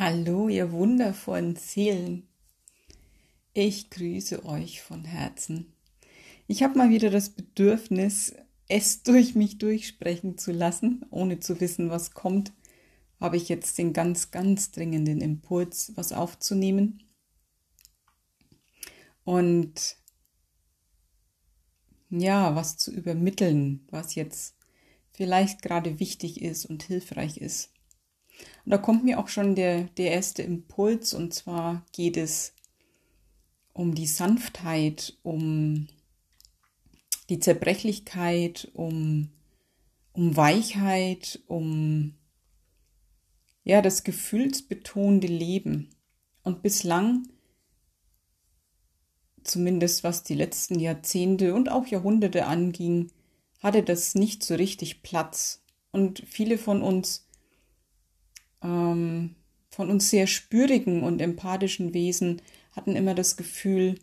Hallo, ihr wundervollen Seelen. Ich grüße euch von Herzen. Ich habe mal wieder das Bedürfnis, es durch mich durchsprechen zu lassen, ohne zu wissen, was kommt. Habe ich jetzt den ganz, ganz dringenden Impuls, was aufzunehmen. Und ja, was zu übermitteln, was jetzt vielleicht gerade wichtig ist und hilfreich ist. Und da kommt mir auch schon der, der erste Impuls, und zwar geht es um die Sanftheit, um die Zerbrechlichkeit, um, um Weichheit, um ja, das gefühlsbetonte Leben. Und bislang, zumindest was die letzten Jahrzehnte und auch Jahrhunderte anging, hatte das nicht so richtig Platz. Und viele von uns ähm, von uns sehr spürigen und empathischen Wesen hatten immer das Gefühl,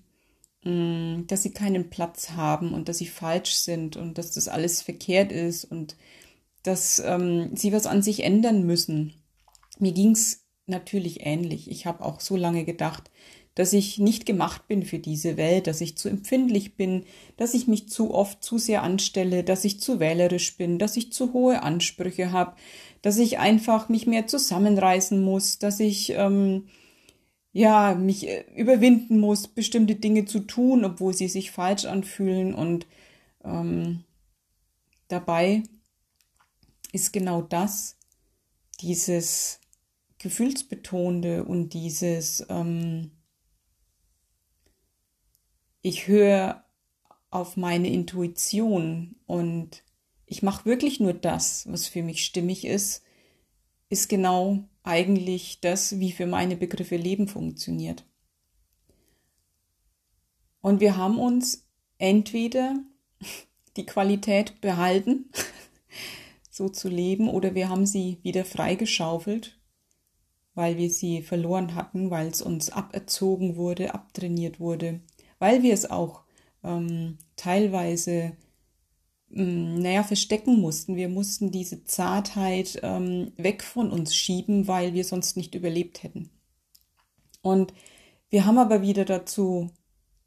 mh, mm, dass sie keinen Platz haben und dass sie falsch sind und dass das alles verkehrt ist und dass ähm, sie was an sich ändern müssen. Mir ging's natürlich ähnlich. Ich habe auch so lange gedacht, dass ich nicht gemacht bin für diese Welt, dass ich zu empfindlich bin, dass ich mich zu oft zu sehr anstelle, dass ich zu wählerisch bin, dass ich zu hohe Ansprüche habe, dass ich einfach mich mehr zusammenreißen muss, dass ich ähm, ja mich äh, überwinden muss, bestimmte Dinge zu tun, obwohl sie sich falsch anfühlen. Und ähm, dabei ist genau das, dieses Gefühlsbetonte und dieses ähm, ich höre auf meine Intuition und ich mache wirklich nur das, was für mich stimmig ist, ist genau eigentlich das, wie für meine Begriffe Leben funktioniert. Und wir haben uns entweder die Qualität behalten, so zu leben, oder wir haben sie wieder freigeschaufelt, weil wir sie verloren hatten, weil es uns aberzogen wurde, abtrainiert wurde, weil wir es auch ähm, teilweise Mm, naja, verstecken mussten. Wir mussten diese Zartheit ähm, weg von uns schieben, weil wir sonst nicht überlebt hätten. Und wir haben aber wieder dazu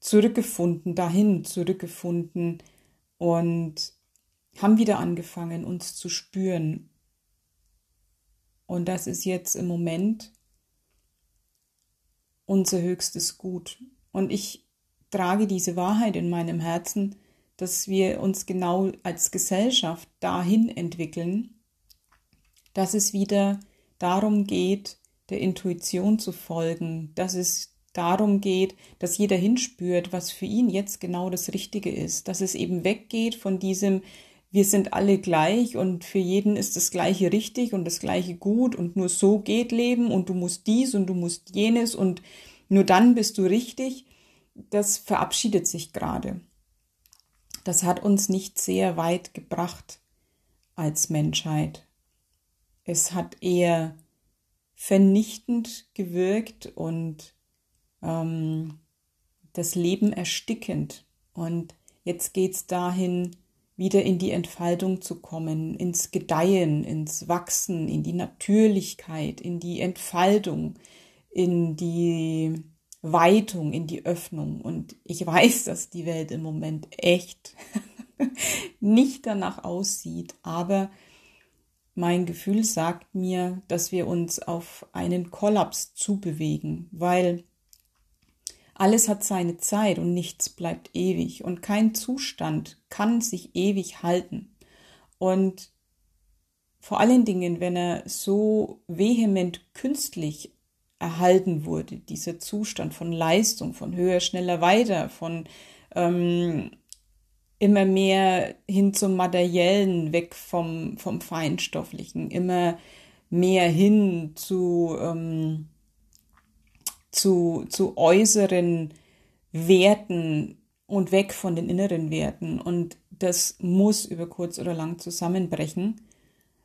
zurückgefunden, dahin zurückgefunden und haben wieder angefangen, uns zu spüren. Und das ist jetzt im Moment unser höchstes Gut. Und ich trage diese Wahrheit in meinem Herzen, dass wir uns genau als Gesellschaft dahin entwickeln, dass es wieder darum geht, der Intuition zu folgen, dass es darum geht, dass jeder hinspürt, was für ihn jetzt genau das Richtige ist, dass es eben weggeht von diesem wir sind alle gleich und für jeden ist das Gleiche richtig und das Gleiche gut und nur so geht Leben und du musst dies und du musst jenes und nur dann bist du richtig. Das verabschiedet sich gerade das hat uns nicht sehr weit gebracht als Menschheit. Es hat eher vernichtend gewirkt und ähm, das Leben erstickend. Und jetzt geht es dahin, wieder in die Entfaltung zu kommen, ins Gedeihen, ins Wachsen, in die Natürlichkeit, in die Entfaltung, in die Weitung, in die Öffnung. Und ich weiß, dass die Welt im Moment echt nicht danach aussieht, aber mein Gefühl sagt mir, dass wir uns auf einen Kollaps zubewegen, weil alles hat seine Zeit und nichts bleibt ewig und kein Zustand kann sich ewig halten. Und vor allen Dingen, wenn er so vehement künstlich erhalten wurde, dieser Zustand von Leistung, von höher, schneller, weiter, von ähm, immer mehr hin zum Materiellen, weg vom, vom Feinstofflichen, immer mehr hin zu, ähm, zu, zu äußeren Werten und weg von den inneren Werten. Und das muss über kurz oder lang zusammenbrechen.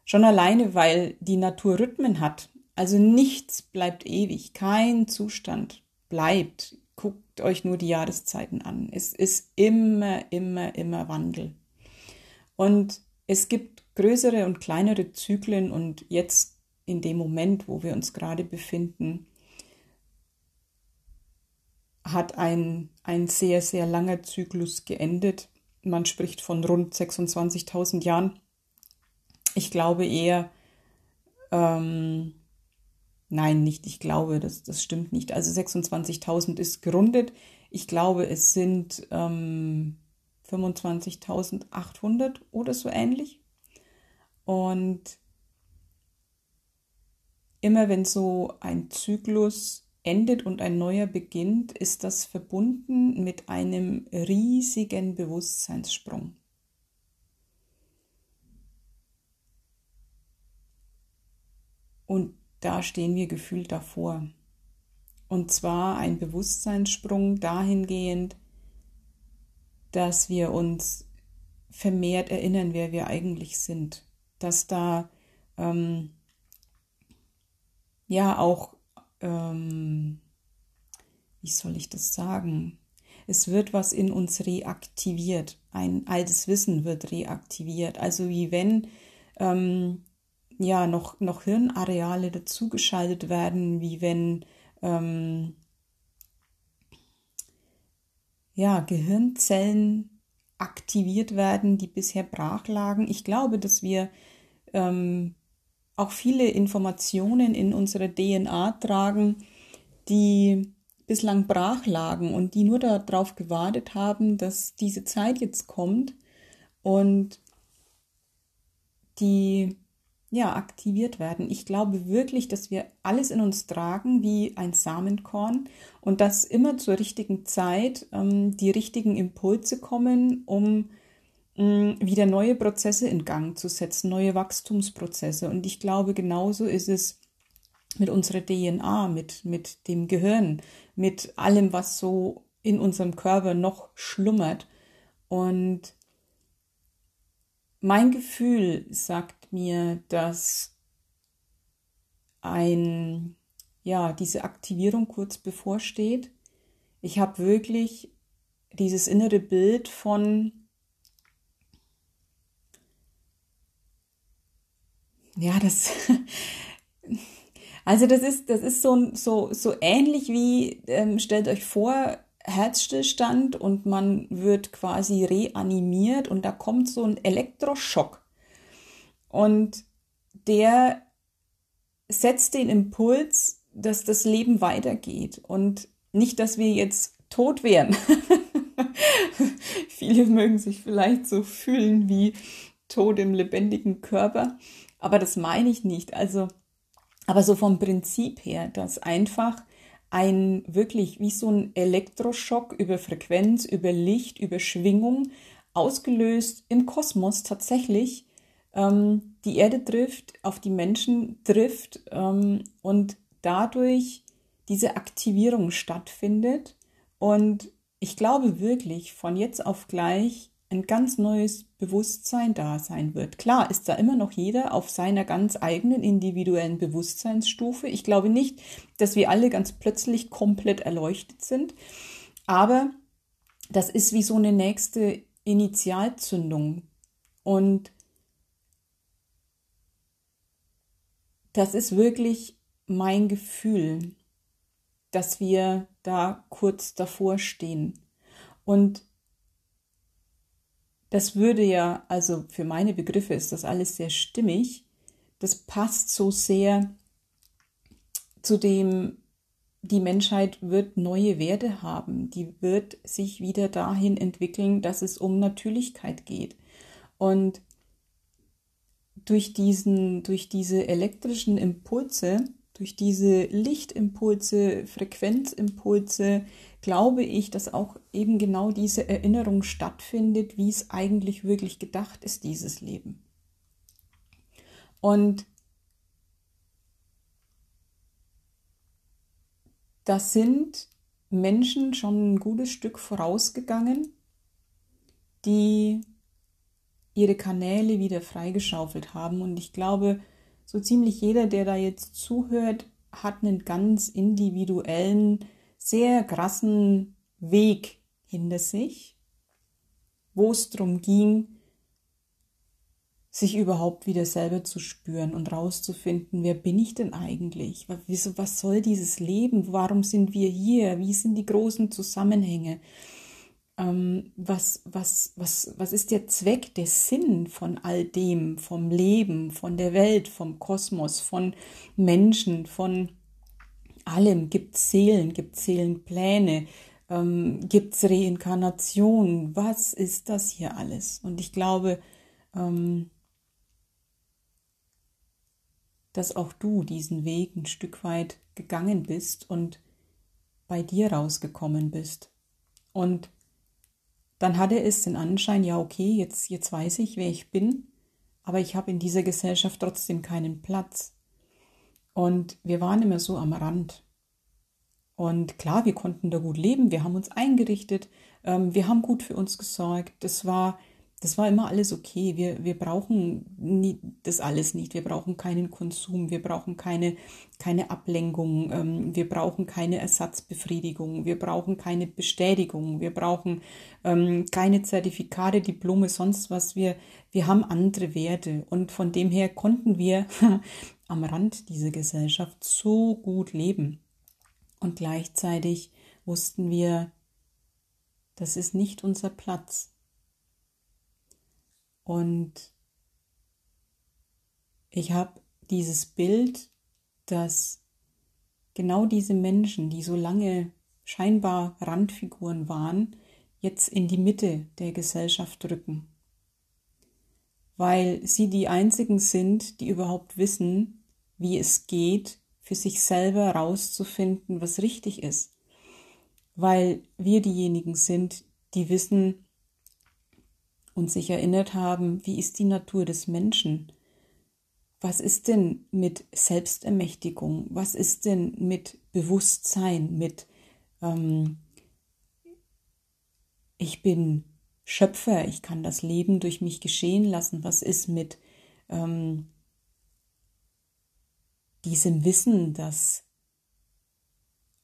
Schon alleine, weil die Natur Rhythmen hat. Also nichts bleibt ewig, kein Zustand bleibt. Guckt euch nur die Jahreszeiten an. Es ist immer, immer, immer Wandel. Und es gibt größere und kleinere Zyklen und jetzt in dem Moment, wo wir uns gerade befinden, hat ein, ein sehr, sehr langer Zyklus geendet. Man spricht von rund 26.000 Jahren. Ich glaube eher, ähm, nein, nicht ich glaube, das, das stimmt nicht. Also 26.000 ist gerundet. Ich glaube, es sind ähm, 25.800 oder so ähnlich. Und immer wenn so ein Zyklus endet und ein neuer beginnt, ist das verbunden mit einem riesigen Bewusstseinssprung. Und da stehen wir gefühlt davor. Und zwar ein Bewusstseinssprung dahingehend, dass wir uns vermehrt erinnern, wer wir eigentlich sind. Dass da ähm, ja auch, ähm, wie soll ich das sagen? Es wird was in uns reaktiviert. Ein altes Wissen wird reaktiviert. Also wie wenn ähm, ja noch, noch Hirnareale dazugeschaltet werden, wie wenn ähm, ja, Gehirnzellen aktiviert werden, die bisher brach lagen. Ich glaube, dass wir ähm, auch viele Informationen in unserer DNA tragen, die bislang brach lagen und die nur darauf gewartet haben, dass diese Zeit jetzt kommt und die ja, aktiviert werden. Ich glaube wirklich, dass wir alles in uns tragen wie ein Samenkorn und dass immer zur richtigen Zeit ähm, die richtigen Impulse kommen, um ähm, wieder neue Prozesse in Gang zu setzen, neue Wachstumsprozesse. Und ich glaube, genauso ist es mit unserer DNA, mit, mit dem Gehirn, mit allem, was so in unserem Körper noch schlummert. Und mein Gefühl sagt mir, dass ein, ja, diese Aktivierung kurz bevorsteht. Ich habe wirklich dieses innere Bild von, ja, das, also das ist, das ist so, so, so ähnlich wie, ähm, stellt euch vor, Herzstillstand und man wird quasi reanimiert und da kommt so ein Elektroschock. Und der setzt den Impuls, dass das Leben weitergeht und nicht, dass wir jetzt tot wären. Viele mögen sich vielleicht so fühlen wie tot im lebendigen Körper, aber das meine ich nicht. Also, aber so vom Prinzip her, dass einfach ein wirklich wie so ein Elektroschock über Frequenz, über Licht, über Schwingung ausgelöst im Kosmos tatsächlich ähm, die Erde trifft, auf die Menschen trifft ähm, und dadurch diese Aktivierung stattfindet. Und ich glaube wirklich, von jetzt auf gleich ein ganz neues Bewusstsein da sein wird. Klar ist da immer noch jeder auf seiner ganz eigenen individuellen Bewusstseinsstufe. Ich glaube nicht, dass wir alle ganz plötzlich komplett erleuchtet sind, aber das ist wie so eine nächste Initialzündung. Und das ist wirklich mein Gefühl, dass wir da kurz davor stehen. Und das würde ja, also für meine Begriffe ist das alles sehr stimmig. Das passt so sehr zu dem, die Menschheit wird neue Werte haben. Die wird sich wieder dahin entwickeln, dass es um Natürlichkeit geht. Und durch diesen, durch diese elektrischen Impulse, durch diese Lichtimpulse, Frequenzimpulse, glaube ich, dass auch eben genau diese Erinnerung stattfindet, wie es eigentlich wirklich gedacht ist, dieses Leben. Und da sind Menschen schon ein gutes Stück vorausgegangen, die ihre Kanäle wieder freigeschaufelt haben. Und ich glaube, so ziemlich jeder, der da jetzt zuhört, hat einen ganz individuellen sehr krassen Weg hinter sich, wo es darum ging, sich überhaupt wieder selber zu spüren und rauszufinden, wer bin ich denn eigentlich? Was soll dieses Leben? Warum sind wir hier? Wie sind die großen Zusammenhänge? Ähm, was, was, was, was ist der Zweck, der Sinn von all dem, vom Leben, von der Welt, vom Kosmos, von Menschen, von allem? Gibt Seelen, gibt Seelenpläne? Ähm, gibt es Reinkarnation? Was ist das hier alles? Und ich glaube, ähm, dass auch du diesen Weg ein Stück weit gegangen bist und bei dir rausgekommen bist. Und dann hatte es den Anschein, ja, okay, jetzt, jetzt weiß ich, wer ich bin, aber ich habe in dieser Gesellschaft trotzdem keinen Platz. Und wir waren immer so am Rand. Und klar, wir konnten da gut leben, wir haben uns eingerichtet, ähm, wir haben gut für uns gesorgt. Das war das war immer alles okay. Wir, wir brauchen nie, das alles nicht. Wir brauchen keinen Konsum, wir brauchen keine, keine Ablenkung, ähm, wir brauchen keine Ersatzbefriedigung, wir brauchen keine Bestätigung, wir brauchen ähm, keine Zertifikate, Diplome, sonst was. Wir, wir haben andere Werte und von dem her konnten wir am Rand dieser Gesellschaft so gut leben. Und gleichzeitig wussten wir, das ist nicht unser Platz. Und ich habe dieses Bild, dass genau diese Menschen, die so lange scheinbar Randfiguren waren, jetzt in die Mitte der Gesellschaft rücken. Weil sie die einzigen sind, die überhaupt wissen, wie es geht, für sich selber rauszufinden, was richtig ist. Weil wir diejenigen sind, die wissen, und sich erinnert haben, wie ist die Natur des Menschen? Was ist denn mit Selbstermächtigung? Was ist denn mit Bewusstsein, mit ähm, ich bin Schöpfer, ich kann das Leben durch mich geschehen lassen? Was ist mit ähm, diesem Wissen, dass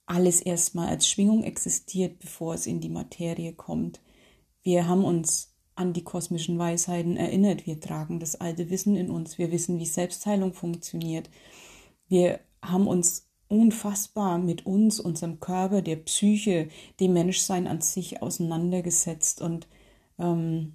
alles erstmal als Schwingung existiert, bevor es in die Materie kommt? Wir haben uns an die kosmischen Weisheiten erinnert. Wir tragen das alte Wissen in uns. Wir wissen, wie Selbstheilung funktioniert. Wir haben uns unfassbar mit uns, unserem Körper, der Psyche, dem Menschsein an sich auseinandergesetzt und ähm,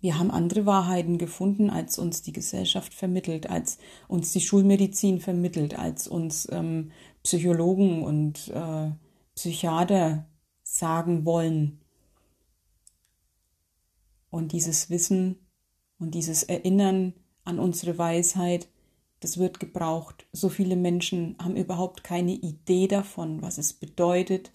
wir haben andere Wahrheiten gefunden, als uns die Gesellschaft vermittelt, als uns die Schulmedizin vermittelt, als uns ähm, Psychologen und äh, Psychiater sagen wollen, und dieses Wissen und dieses Erinnern an unsere Weisheit, das wird gebraucht. So viele Menschen haben überhaupt keine Idee davon, was es bedeutet,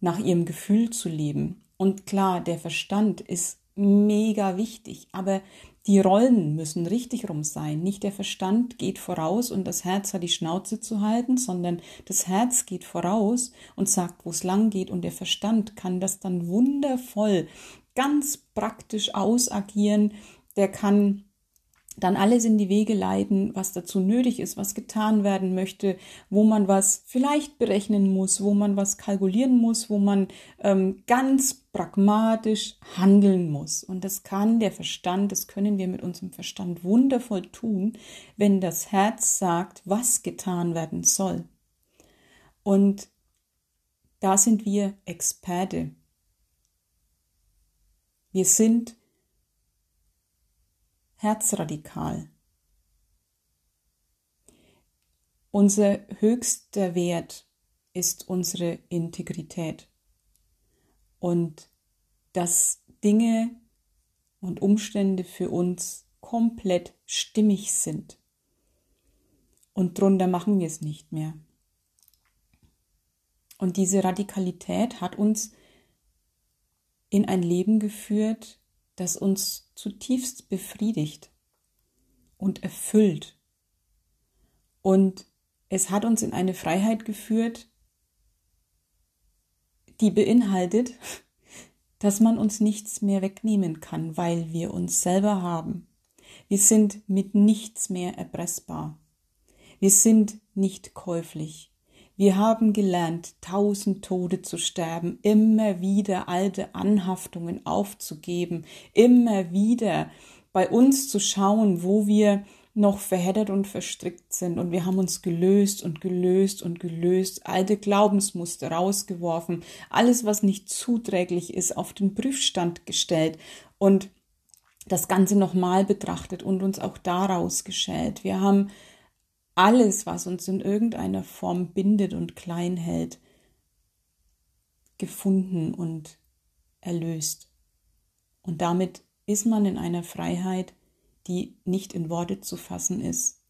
nach ihrem Gefühl zu leben. Und klar, der Verstand ist mega wichtig, aber die Rollen müssen richtig rum sein. Nicht der Verstand geht voraus und das Herz hat die Schnauze zu halten, sondern das Herz geht voraus und sagt, wo es lang geht und der Verstand kann das dann wundervoll ganz praktisch ausagieren, der kann dann alles in die Wege leiten, was dazu nötig ist, was getan werden möchte, wo man was vielleicht berechnen muss, wo man was kalkulieren muss, wo man ähm, ganz pragmatisch handeln muss. Und das kann der Verstand, das können wir mit unserem Verstand wundervoll tun, wenn das Herz sagt, was getan werden soll. Und da sind wir Experte. Wir sind herzradikal. Unser höchster Wert ist unsere Integrität und dass Dinge und Umstände für uns komplett stimmig sind. Und drunter machen wir es nicht mehr. Und diese Radikalität hat uns in ein Leben geführt, das uns zutiefst befriedigt und erfüllt. Und es hat uns in eine Freiheit geführt, die beinhaltet, dass man uns nichts mehr wegnehmen kann, weil wir uns selber haben. Wir sind mit nichts mehr erpressbar. Wir sind nicht käuflich. Wir haben gelernt, tausend Tode zu sterben, immer wieder alte Anhaftungen aufzugeben, immer wieder bei uns zu schauen, wo wir noch verheddert und verstrickt sind und wir haben uns gelöst und gelöst und gelöst, alte Glaubensmuster rausgeworfen, alles, was nicht zuträglich ist, auf den Prüfstand gestellt und das Ganze nochmal betrachtet und uns auch daraus geschält. Wir haben alles, was uns in irgendeiner Form bindet und klein hält, gefunden und erlöst. Und damit ist man in einer Freiheit, die nicht in Worte zu fassen ist,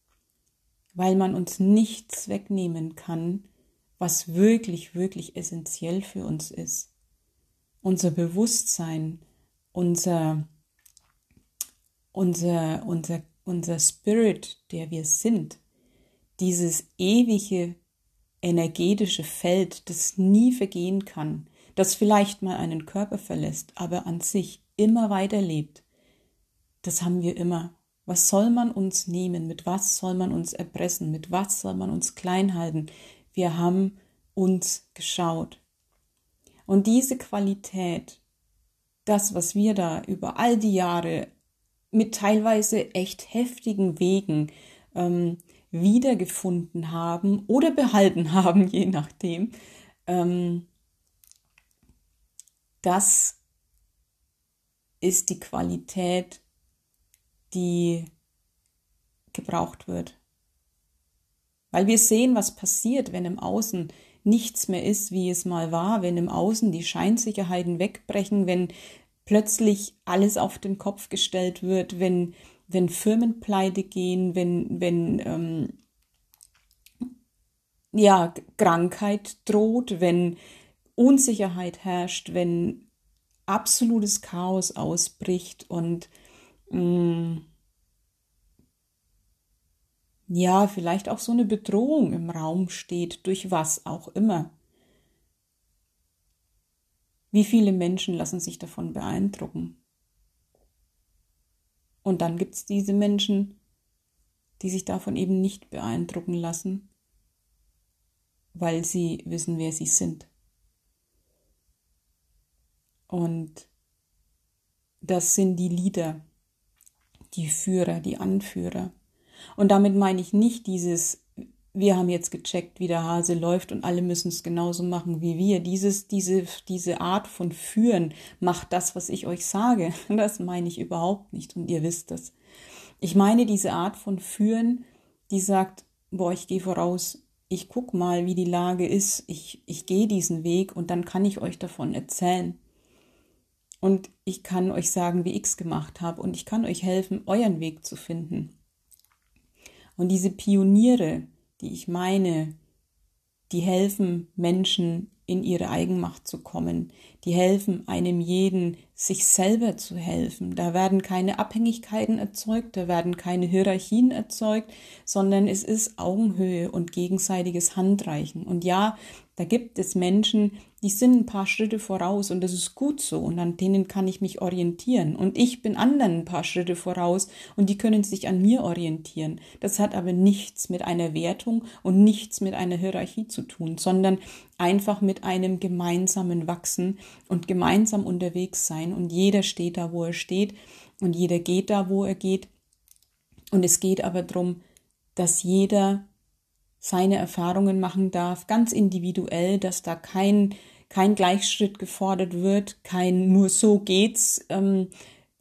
weil man uns nichts wegnehmen kann, was wirklich, wirklich essentiell für uns ist. Unser Bewusstsein, unser, unser, unser, unser Spirit, der wir sind, dieses ewige energetische Feld, das nie vergehen kann, das vielleicht mal einen Körper verlässt, aber an sich immer weiterlebt, das haben wir immer. Was soll man uns nehmen? Mit was soll man uns erpressen? Mit was soll man uns klein halten? Wir haben uns geschaut. Und diese Qualität, das, was wir da über all die Jahre mit teilweise echt heftigen Wegen ähm, wiedergefunden haben oder behalten haben, je nachdem, ähm, das ist die Qualität, die gebraucht wird. Weil wir sehen, was passiert, wenn im Außen nichts mehr ist, wie es mal war, wenn im Außen die Scheinsicherheiten wegbrechen, wenn plötzlich alles auf den Kopf gestellt wird, wenn, wenn Firmen pleite gehen, wenn, wenn ähm, ja, Krankheit droht, wenn Unsicherheit herrscht, wenn absolutes Chaos ausbricht und mh, mm, ja, vielleicht auch so eine Bedrohung im Raum steht, durch was auch immer. Wie viele Menschen lassen sich davon beeindrucken? Und dann gibt es diese Menschen, die sich davon eben nicht beeindrucken lassen, weil sie wissen, wer sie sind. Und das sind die Lieder, die Führer, die Anführer. Und damit meine ich nicht dieses, wir haben jetzt gecheckt, wie der Hase läuft und alle müssen es genauso machen wie wir. Dieses, diese, diese Art von Führen macht das, was ich euch sage. Das meine ich überhaupt nicht und ihr wisst das. Ich meine diese Art von Führen, die sagt, boah, ich gehe voraus, ich guck mal, wie die Lage ist, ich, ich gehe diesen Weg und dann kann ich euch davon erzählen. Und ich kann euch sagen, wie ich es gemacht habe und ich kann euch helfen, euren Weg zu finden. Und diese Pioniere, die ich meine, die helfen Menschen in ihre Eigenmacht zu kommen. Die helfen einem jeden, sich selber zu helfen. Da werden keine Abhängigkeiten erzeugt, da werden keine Hierarchien erzeugt, sondern es ist Augenhöhe und gegenseitiges Handreichen. Und ja, da gibt es Menschen, die sind ein paar Schritte voraus und das ist gut so und an denen kann ich mich orientieren. Und ich bin anderen ein paar Schritte voraus und die können sich an mir orientieren. Das hat aber nichts mit einer Wertung und nichts mit einer Hierarchie zu tun, sondern einfach mit einem gemeinsamen Wachsen und gemeinsam unterwegs sein. Und jeder steht da, wo er steht und jeder geht da, wo er geht. Und es geht aber darum, dass jeder seine Erfahrungen machen darf, ganz individuell, dass da kein, kein Gleichschritt gefordert wird, kein nur so geht's ähm,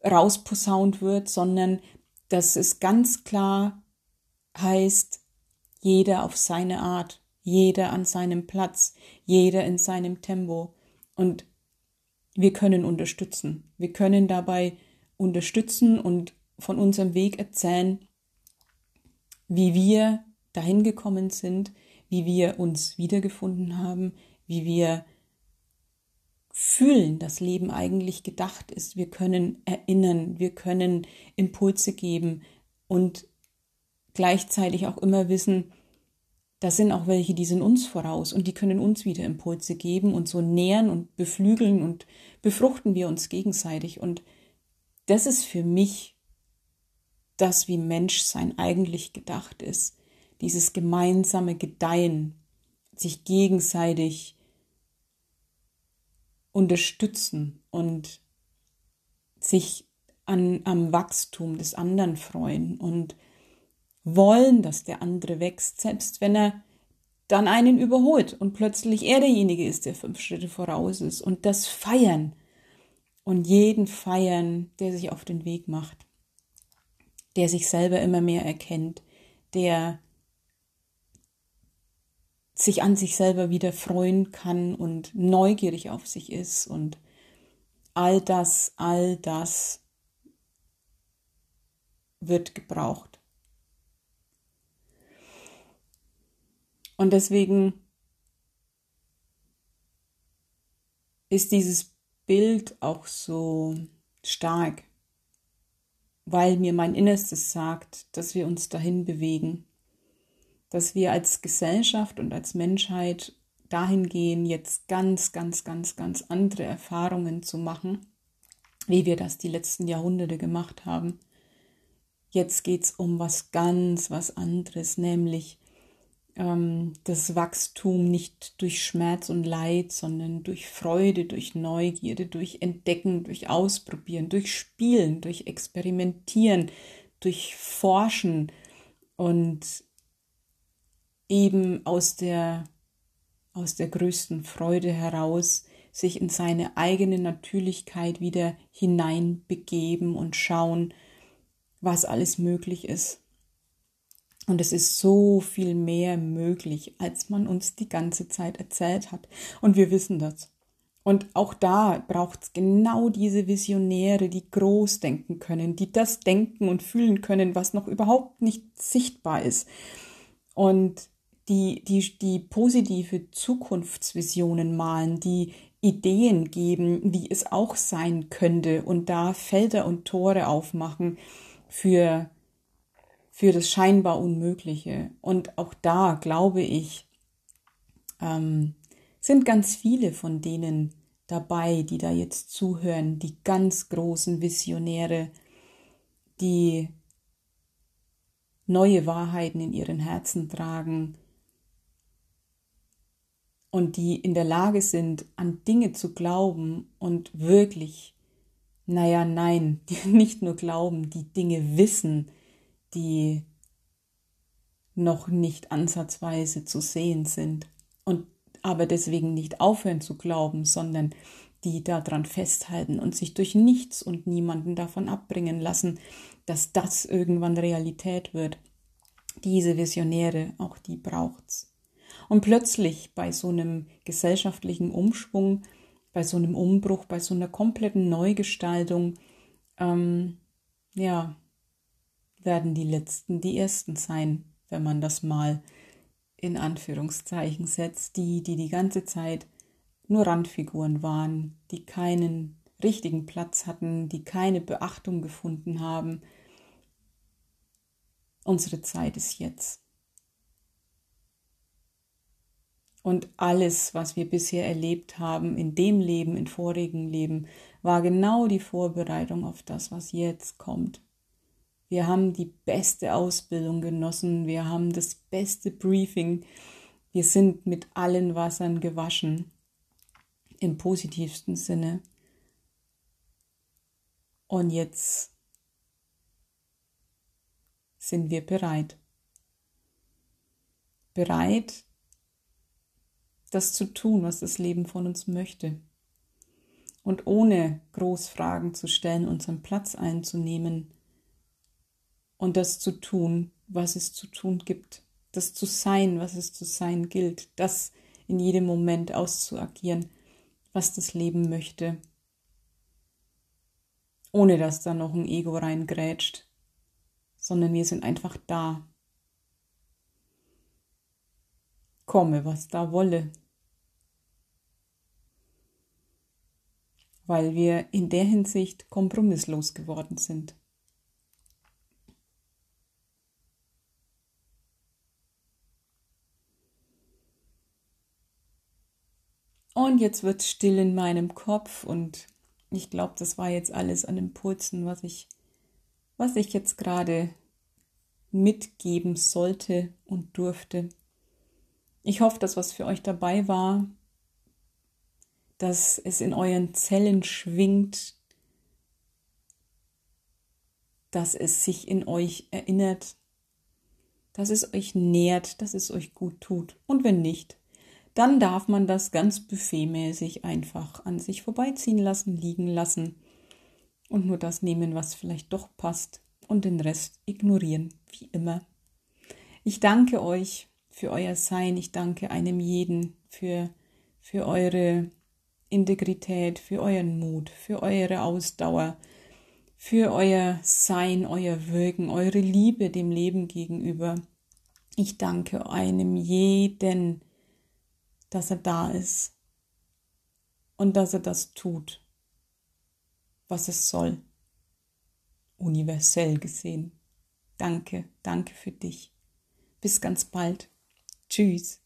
rausposaunt wird, sondern dass es ganz klar heißt, jeder auf seine Art, jeder an seinem Platz, jeder in seinem Tempo. Und wir können unterstützen. Wir können dabei unterstützen und von unserem Weg erzählen, wie wir dahin gekommen sind, wie wir uns wiedergefunden haben, wie wir fühlen, dass Leben eigentlich gedacht ist. Wir können erinnern, wir können Impulse geben und gleichzeitig auch immer wissen, da sind auch welche, die sind uns voraus und die können uns wieder Impulse geben und so nähern und beflügeln und befruchten wir uns gegenseitig. Und das ist für mich das, wie Menschsein eigentlich gedacht ist dieses gemeinsame Gedeihen, sich gegenseitig unterstützen und sich an, am Wachstum des anderen freuen und wollen, dass der andere wächst, selbst wenn er dann einen überholt und plötzlich er derjenige ist, der fünf Schritte voraus ist und das feiern und jeden feiern, der sich auf den Weg macht, der sich selber immer mehr erkennt, der sich an sich selber wieder freuen kann und neugierig auf sich ist und all das, all das wird gebraucht. Und deswegen ist dieses Bild auch so stark, weil mir mein Innerstes sagt, dass wir uns dahin bewegen dass wir als Gesellschaft und als Menschheit dahin gehen, jetzt ganz, ganz, ganz, ganz andere Erfahrungen zu machen, wie wir das die letzten Jahrhunderte gemacht haben. Jetzt geht es um was ganz, was anderes, nämlich ähm, das Wachstum nicht durch Schmerz und Leid, sondern durch Freude, durch Neugierde, durch Entdecken, durch Ausprobieren, durch Spielen, durch Experimentieren, durch Forschen und eben aus der, aus der größten Freude heraus sich in seine eigene Natürlichkeit wieder hineinbegeben und schauen, was alles möglich ist. Und es ist so viel mehr möglich, als man uns die ganze Zeit erzählt hat. Und wir wissen das. Und auch da braucht es genau diese Visionäre, die groß denken können, die das denken und fühlen können, was noch überhaupt nicht sichtbar ist. Und die, die, die positive Zukunftsvisionen malen, die Ideen geben, wie es auch sein könnte und da Felder und Tore aufmachen für, für das scheinbar Unmögliche. Und auch da glaube ich, ähm, sind ganz viele von denen dabei, die da jetzt zuhören, die ganz großen Visionäre, die neue Wahrheiten in ihren Herzen tragen, und die in der Lage sind, an Dinge zu glauben und wirklich, naja, nein, die nicht nur glauben, die Dinge wissen, die noch nicht ansatzweise zu sehen sind und aber deswegen nicht aufhören zu glauben, sondern die daran festhalten und sich durch nichts und niemanden davon abbringen lassen, dass das irgendwann Realität wird. Diese Visionäre, auch die braucht's. Und plötzlich bei so einem gesellschaftlichen Umschwung, bei so einem Umbruch, bei so einer kompletten Neugestaltung, ähm, ja, werden die Letzten die Ersten sein, wenn man das mal in Anführungszeichen setzt, die, die die ganze Zeit nur Randfiguren waren, die keinen richtigen Platz hatten, die keine Beachtung gefunden haben. Unsere Zeit ist jetzt. Und alles, was wir bisher erlebt haben, in dem Leben, in vorigen Leben, war genau die Vorbereitung auf das, was jetzt kommt. Wir haben die beste Ausbildung genossen, wir haben das beste Briefing, wir sind mit allen Wassern gewaschen, im positivsten Sinne. Und jetzt sind wir bereit. Bereit, das zu tun, was das Leben von uns möchte. Und ohne Großfragen zu stellen, unseren Platz einzunehmen und das zu tun, was es zu tun gibt. Das zu sein, was es zu sein gilt. Das in jedem Moment auszuagieren, was das Leben möchte. Ohne dass da noch ein Ego reingrätscht, sondern wir sind einfach da. Komme, was da wolle. Weil wir in der Hinsicht kompromisslos geworden sind. Und jetzt wird still in meinem Kopf und ich glaube, das war jetzt alles an Impulsen, was ich, was ich jetzt gerade mitgeben sollte und durfte. Ich hoffe, dass was für euch dabei war, dass es in euren Zellen schwingt, dass es sich in euch erinnert, dass es euch nährt, dass es euch gut tut. Und wenn nicht, dann darf man das ganz buffetmäßig einfach an sich vorbeiziehen lassen, liegen lassen und nur das nehmen, was vielleicht doch passt und den Rest ignorieren, wie immer. Ich danke euch für euer Sein, ich danke einem jeden für, für eure Integrität, für euren Mut, für eure Ausdauer, für euer Sein, euer Wirken, eure Liebe dem Leben gegenüber. Ich danke einem jeden, dass er da ist und dass er das tut, was es soll, universell gesehen. Danke, danke für dich. Bis ganz bald. Tschüss.